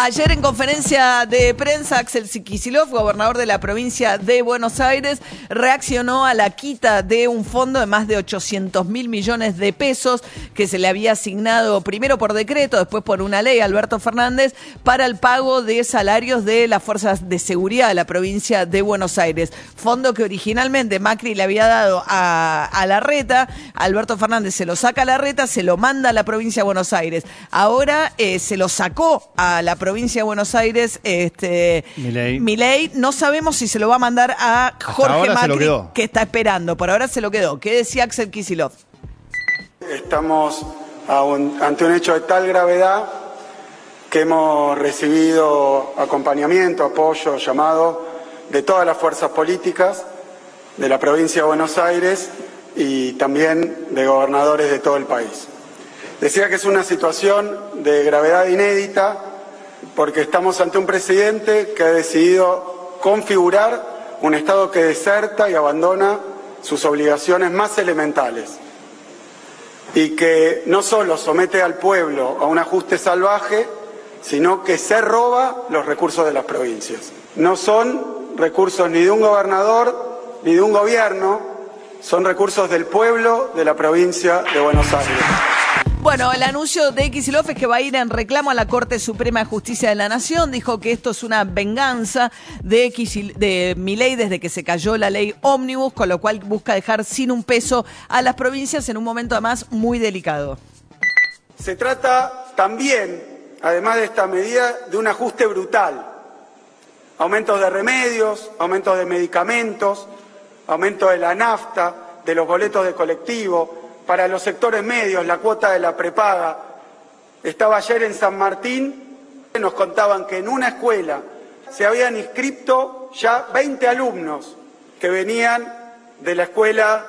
Ayer en conferencia de prensa, Axel Kicillof, gobernador de la provincia de Buenos Aires, reaccionó a la quita de un fondo de más de 800 mil millones de pesos que se le había asignado primero por decreto, después por una ley a Alberto Fernández para el pago de salarios de las fuerzas de seguridad de la provincia de Buenos Aires. Fondo que originalmente Macri le había dado a, la reta, Alberto Fernández se lo saca a la reta, se lo manda a la provincia de Buenos Aires. Ahora eh, se lo sacó a la provincia provincia de Buenos Aires, este Milei. no sabemos si se lo va a mandar a Jorge Macri, que está esperando. Por ahora se lo quedó. ¿Qué decía Axel Kisilov? Estamos ante un hecho de tal gravedad que hemos recibido acompañamiento, apoyo, llamado de todas las fuerzas políticas de la provincia de Buenos Aires y también de gobernadores de todo el país. Decía que es una situación de gravedad inédita porque estamos ante un presidente que ha decidido configurar un Estado que deserta y abandona sus obligaciones más elementales y que no solo somete al pueblo a un ajuste salvaje, sino que se roba los recursos de las provincias. No son recursos ni de un gobernador ni de un gobierno, son recursos del pueblo de la provincia de Buenos Aires. Bueno, el anuncio de Kicillof que va a ir en reclamo a la Corte Suprema de Justicia de la Nación. Dijo que esto es una venganza de, de Milei desde que se cayó la ley ómnibus, con lo cual busca dejar sin un peso a las provincias en un momento además muy delicado. Se trata también, además de esta medida, de un ajuste brutal. Aumentos de remedios, aumentos de medicamentos, aumento de la nafta, de los boletos de colectivo, para los sectores medios, la cuota de la prepaga. Estaba ayer en San Martín, nos contaban que en una escuela se habían inscrito ya 20 alumnos que venían de la escuela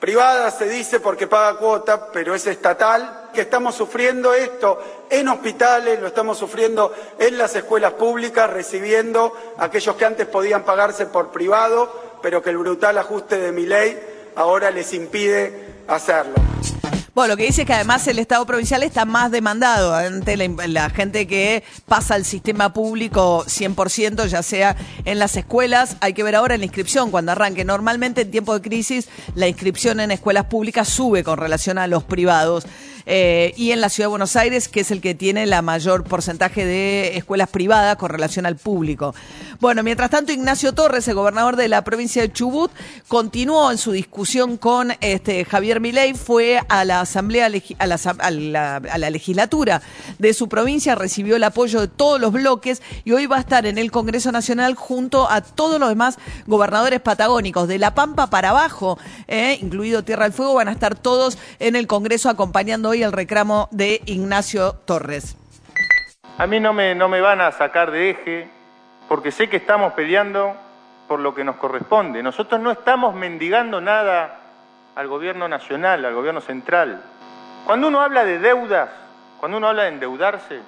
privada, se dice porque paga cuota, pero es estatal, que estamos sufriendo esto en hospitales, lo estamos sufriendo en las escuelas públicas, recibiendo a aquellos que antes podían pagarse por privado, pero que el brutal ajuste de mi ley ahora les impide hacerlo. Bueno, lo que dice es que además el Estado provincial está más demandado ante la, gente que pasa al sistema público 100%, ya sea en las escuelas. Hay que ver ahora la inscripción cuando arranque. Normalmente en tiempo de crisis la inscripción en escuelas públicas sube con relación a los privados. Eh, y en la Ciudad de Buenos Aires, que es el que tiene la mayor porcentaje de escuelas privadas con relación al público. Bueno, mientras tanto, Ignacio Torres, el gobernador de la provincia de Chubut, continuó en su discusión con este, Javier Milei, fue a la asamblea, a la, a, la, legislatura de su provincia, recibió el apoyo de todos los bloques y hoy va a estar en el Congreso Nacional junto a todos los demás gobernadores patagónicos, de La Pampa para abajo, eh, incluido Tierra del Fuego, van a estar todos en el Congreso acompañando hoy el reclamo de Ignacio Torres. A mí no me, no me van a sacar de eje porque sé que estamos peleando por lo que nos corresponde. Nosotros no estamos mendigando nada al gobierno nacional, al gobierno central. Cuando uno habla de deudas, cuando uno habla de endeudarse,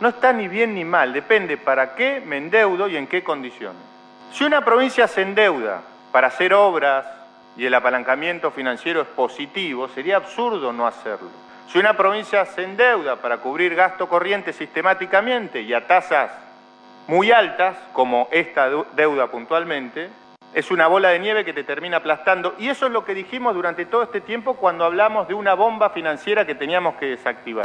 no está ni bien ni mal, depende para qué me endeudo y en qué condiciones. Si una provincia se endeuda para hacer obras y el apalancamiento financiero es positivo, sería absurdo no hacerlo. Si una provincia se endeuda para cubrir gasto corriente sistemáticamente y a tasas muy altas, como esta deuda puntualmente, es una bola de nieve que te termina aplastando. Y eso es lo que dijimos durante todo este tiempo cuando hablamos de una bomba financiera que teníamos que desactivar.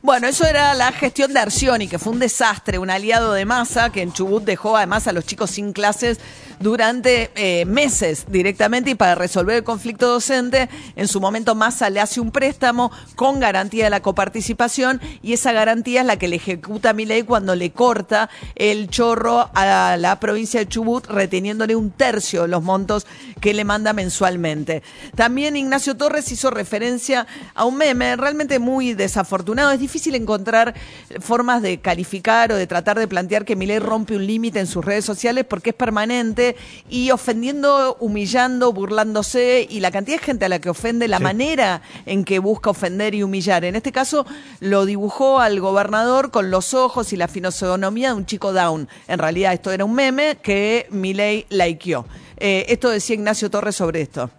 Bueno, eso era la gestión de Arcioni, que fue un desastre, un aliado de masa que en Chubut dejó además a los chicos sin clases durante eh, meses directamente y para resolver el conflicto docente, en su momento Massa le hace un préstamo con garantía de la coparticipación y esa garantía es la que le ejecuta mi ley cuando le corta el chorro a la provincia de Chubut, reteniéndole un tercio de los montos que le manda mensualmente. También Ignacio Torres hizo referencia a un meme realmente muy desafortunado. Es difícil encontrar formas de calificar o de tratar de plantear que Milei rompe un límite en sus redes sociales porque es permanente y ofendiendo, humillando, burlándose y la cantidad de gente a la que ofende, la manera en que busca ofender y humillar. En este caso lo dibujó al gobernador con los ojos y la fisonomía de un chico down. En realidad esto era un meme que Milei likeó. Eh, esto decía Ignacio Torres sobre esto.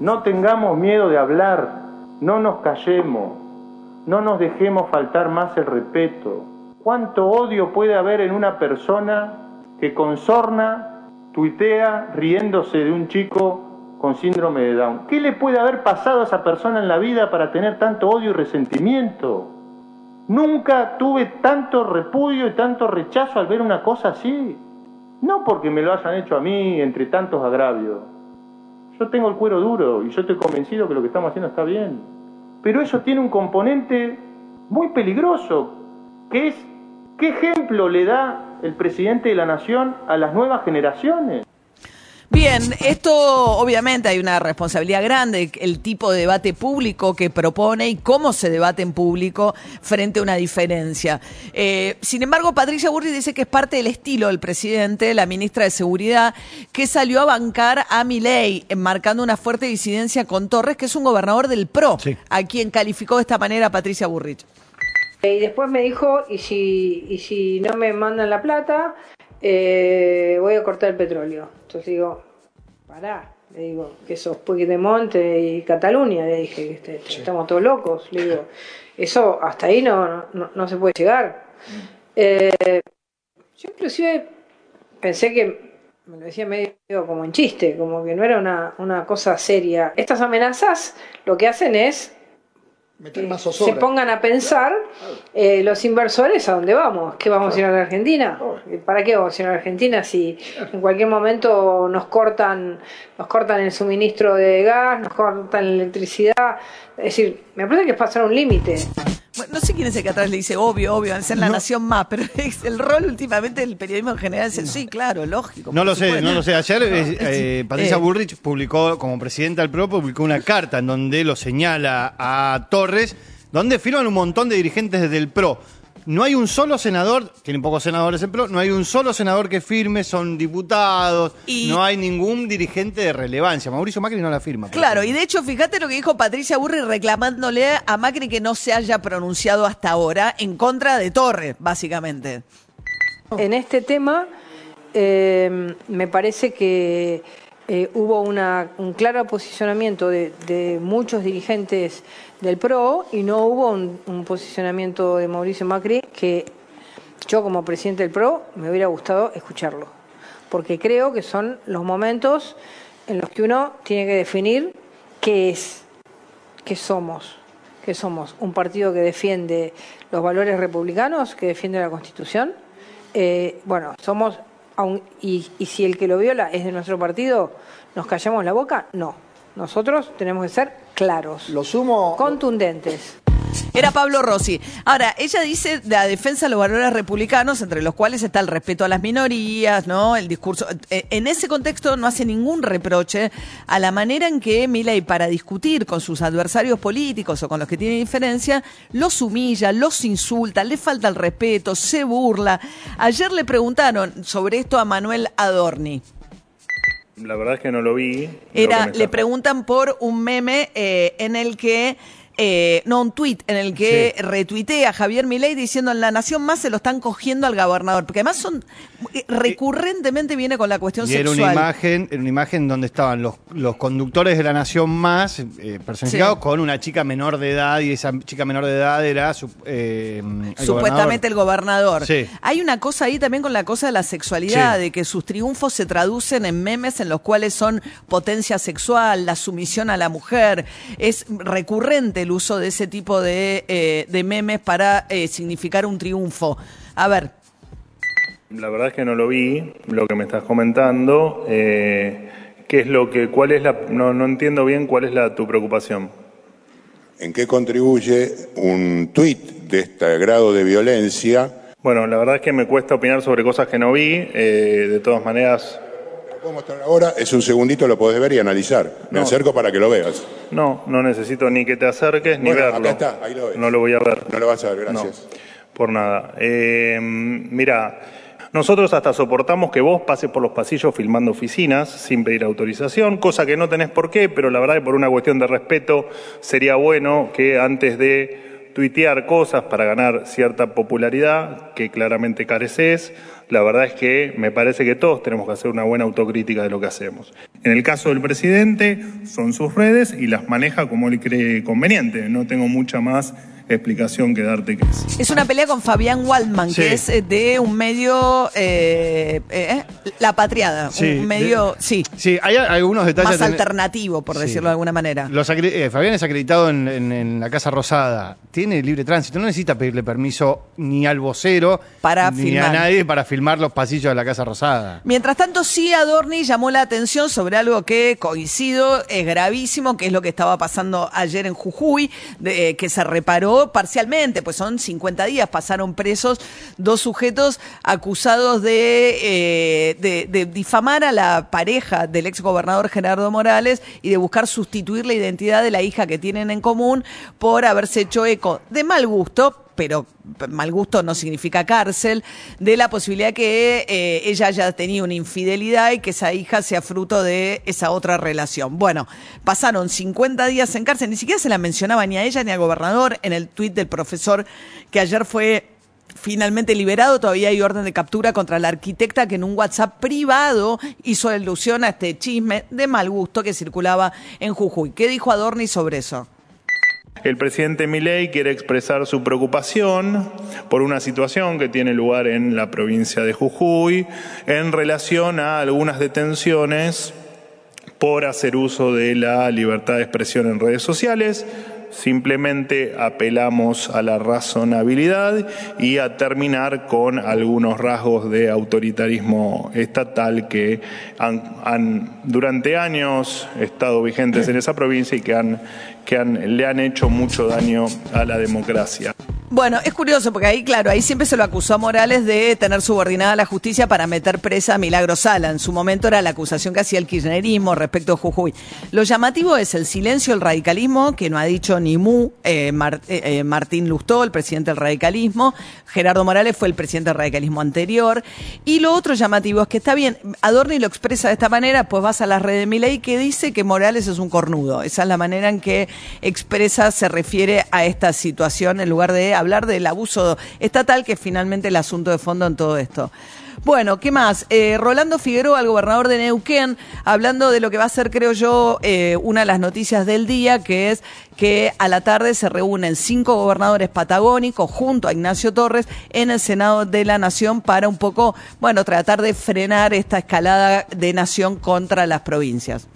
No tengamos miedo de hablar, no nos callemos, no nos dejemos faltar más el respeto. ¿Cuánto odio puede haber en una persona que con sorna tuitea riéndose de un chico con síndrome de Down? ¿Qué le puede haber pasado a esa persona en la vida para tener tanto odio y resentimiento? Nunca tuve tanto repudio y tanto rechazo al ver una cosa así. No porque me lo hayan hecho a mí entre tantos agravios. Yo tengo el cuero duro y yo estoy convencido que lo que estamos haciendo está bien. Pero eso tiene un componente muy peligroso, que es qué ejemplo le da el presidente de la nación a las nuevas generaciones. Bien, esto obviamente hay una responsabilidad grande, el tipo de debate público que propone y cómo se debate en público frente a una diferencia. Eh, sin embargo, Patricia Burri dice que es parte del estilo del presidente, la ministra de Seguridad, que salió a bancar a Milei, marcando una fuerte disidencia con Torres, que es un gobernador del PRO, a quien calificó de esta manera Patricia Burrich. Y después me dijo, y si, y si no me mandan la plata, eh, voy a cortar el petróleo. Entonces digo, pará, le digo, que sos Monte y Cataluña, le dije, este, estamos todos locos, le digo, eso hasta ahí no, no, se puede llegar. Eh, yo inclusive pensé que, me lo decía medio como en chiste, como que no era una, una cosa seria. Estas amenazas lo que hacen es se pongan a pensar eh, los inversores a dónde vamos, qué vamos a ir a la Argentina, para qué vamos a ir a la Argentina si en cualquier momento nos cortan, nos cortan el suministro de gas, nos cortan la electricidad, es decir, me parece que es pasar un límite no sé quién es el que atrás le dice, obvio, obvio, al ser la nación más, pero el rol últimamente del periodismo en general es el sí, claro, lógico. No lo sé, no lo sé. Ayer eh, eh, Patricia eh. Burrich publicó, como presidenta del PRO, publicó una carta en donde lo señala a Torres, donde firman un montón de dirigentes del PRO no hay un solo senador, tienen pocos senadores en PRO, no hay un solo senador que firme, son diputados, no hay ningún dirigente de relevancia. Mauricio Macri no la firma. Claro, y de hecho, fíjate lo que dijo Patricia Burri reclamándole a Macri que no se haya pronunciado hasta ahora en contra de Torres, básicamente. En este tema, eh, me parece que eh, hubo un claro posicionamiento de, muchos dirigentes del PRO y no hubo un, posicionamiento de Mauricio Macri que yo como presidente del PRO me hubiera gustado escucharlo, porque creo que son los momentos en los que uno tiene que definir qué es, qué somos, qué somos, un partido que defiende los valores republicanos, que defiende la Constitución. Eh, bueno, somos y, si el que lo viola es de nuestro partido, ¿nos callamos la boca? No. Nosotros tenemos que ser claros. Lo sumo. Contundentes. Era Pablo Rossi. Ahora, ella dice la defensa de los valores republicanos, entre los cuales está el respeto a las minorías, ¿no? El discurso. Eh, en ese contexto no hace ningún reproche a la manera en que Milei, para discutir con sus adversarios políticos o con los que tiene diferencia, los humilla, los insulta, le falta el respeto, se burla. Ayer le preguntaron sobre esto a Manuel Adorni. La verdad es que no lo vi. Era, le preguntan por un meme eh, en el que eh, no, un tuit en el que retuitea a Javier Milei diciendo en La Nación Más se lo están cogiendo al gobernador, porque además son eh, recurrentemente viene con la cuestión y sexual. Era una imagen, era una imagen donde estaban los, los conductores de La Nación Más eh, personificados con una chica menor de edad y esa chica menor de edad era supuestamente el gobernador. Hay una cosa ahí también con la cosa de la sexualidad, de que sus triunfos se traducen en memes en los cuales son potencia sexual, la sumisión a la mujer, es recurrente el uso de ese tipo de, eh, memes para eh, significar un triunfo. A ver. La verdad es que no lo vi, lo que me estás comentando. Eh, ¿Qué es lo que, cuál es la, no, no entiendo bien cuál es la tu preocupación? ¿En qué contribuye un tuit de este grado de violencia? Bueno, la verdad es que me cuesta opinar sobre cosas que no vi. de todas maneras, puedo mostrar ahora, es un segundito, lo podés ver y analizar. Me No. acerco para que lo veas. No, no necesito ni que te acerques ni Bueno, verlo. acá está, ahí lo ves. No lo voy a ver. No lo vas a ver, gracias. No, por nada. Eh, mira, nosotros hasta soportamos que vos pases por los pasillos filmando oficinas sin pedir autorización, cosa que no tenés por qué, pero la verdad que por una cuestión de respeto sería bueno que antes de tuitear cosas para ganar cierta popularidad que claramente careces, la verdad es que me parece que todos tenemos que hacer una buena autocrítica de lo que hacemos. En el caso del presidente, son sus redes y las maneja como él cree conveniente. No tengo mucha más explicación que darte que es. Es una pelea con Fabián Waldman, Sí. que es eh, de un medio, eh, eh, La Patriada, Sí, un medio, de- sí, Sí, hay algunos detalles. más ten- alternativo, por Sí. decirlo de alguna manera. Los eh, Fabián es acreditado en, en- en la Casa Rosada. Tiene libre tránsito. No necesita pedirle permiso ni al vocero Para ni filmar. a nadie para filmar los pasillos de la Casa Rosada. Mientras tanto, sí, Adorni llamó la atención sobre algo que coincido, es gravísimo, que es lo que estaba pasando ayer en Jujuy, de- eh, que se reparó parcialmente, pues son 50 días, pasaron presos dos sujetos acusados de, eh, de, de difamar a la pareja del ex gobernador Gerardo Morales y de buscar sustituir la identidad de la hija que tienen en común por haberse hecho eco de mal gusto, pero mal gusto no significa cárcel, de la posibilidad que eh, ella haya tenido una infidelidad y que esa hija sea fruto de esa otra relación. Bueno, pasaron 50 días en cárcel, ni siquiera se la mencionaba ni a ella ni al gobernador en el tuit del profesor que ayer fue finalmente liberado. Todavía hay orden de captura contra la arquitecta que en un WhatsApp privado hizo alusión a este chisme de mal gusto que circulaba en Jujuy. ¿Qué dijo Adorni sobre eso? El presidente Milei quiere expresar su preocupación por una situación que tiene lugar en la provincia de Jujuy en relación a algunas detenciones por hacer uso de la libertad de expresión en redes sociales. Simplemente apelamos a la razonabilidad y a terminar con algunos rasgos de autoritarismo estatal que han, han durante años estado vigentes en esa provincia y que, han, que han, le han hecho mucho daño a la democracia. Bueno, es curioso porque ahí, claro, ahí siempre se lo acusó a Morales de tener subordinada a la justicia para meter presa a Milagro Sala. En su momento era la acusación que hacía el kirchnerismo respecto a Jujuy. Lo llamativo es el silencio del radicalismo, que no ha dicho ni mu eh, eh, eh, Martín Lustó, el presidente del radicalismo. Gerardo Morales fue el presidente del radicalismo anterior. Y lo otro llamativo es que está bien, Adorni lo expresa de esta manera, pues vas a las redes de Milei que dice que Morales es un cornudo. Esa es la manera en que expresa, se refiere a esta situación en lugar de hablar del abuso estatal, que es finalmente el asunto de fondo en todo esto. Bueno, ¿qué más? Eh, Rolando Figueroa, el gobernador de Neuquén, hablando de lo que va a ser, creo yo, eh, una de las noticias del día, que es que a la tarde se reúnen cinco gobernadores patagónicos junto a Ignacio Torres en el Senado de la Nación para un poco, bueno, tratar de frenar esta escalada de nación contra las provincias.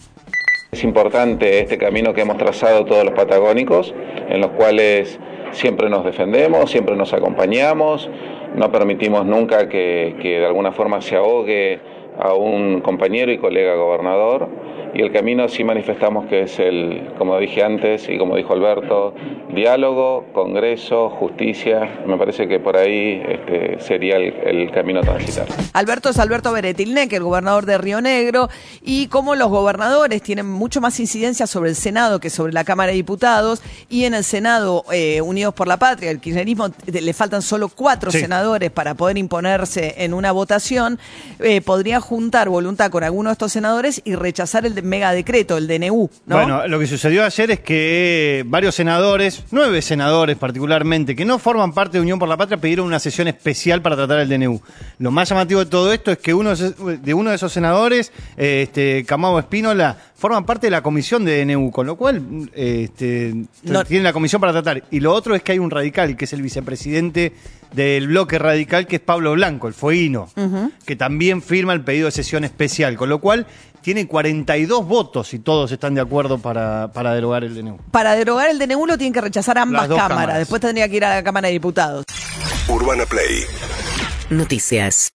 Es importante este camino que hemos trazado todos los patagónicos, en los cuales siempre nos defendemos, siempre nos acompañamos, no permitimos nunca que, que de alguna forma se ahogue a un compañero y colega gobernador. Y el camino sí manifestamos que es el, como dije antes y como dijo Alberto, diálogo, congreso, justicia. Me parece que por ahí este, sería el, el camino a transitar. Alberto es Alberto Beretilnec, el gobernador de Río Negro, y como los gobernadores tienen mucho más incidencia sobre el Senado que sobre la Cámara de Diputados, y en el Senado, eh, Unidos por la Patria, el kirchnerismo, eh, le faltan solo cuatro Sí. senadores para poder imponerse en una votación, eh, podría juntar voluntad con alguno de estos senadores y rechazar el de- megadecreto, el DNU, ¿no? Bueno, lo que sucedió ayer es que varios senadores, nueve senadores particularmente, que no forman parte de Unión por la Patria, pidieron una sesión especial para tratar el DNU. Lo más llamativo de todo esto es que uno de uno de esos senadores, este, Camado Espínola, forman parte de la comisión de DNU, con lo cual este, No- tienen la comisión para tratar. Y lo otro es que hay un radical, que es el vicepresidente del bloque radical, que es Pablo Blanco, el fueguino, que también firma el pedido de sesión especial, con lo cual tiene 42 votos y todos están de acuerdo para, para derogar el DNU. Para derogar el DNU lo tienen que rechazar ambas Las dos cámaras. cámaras. Después tendría que ir a la Cámara de Diputados. Urbana Play Noticias.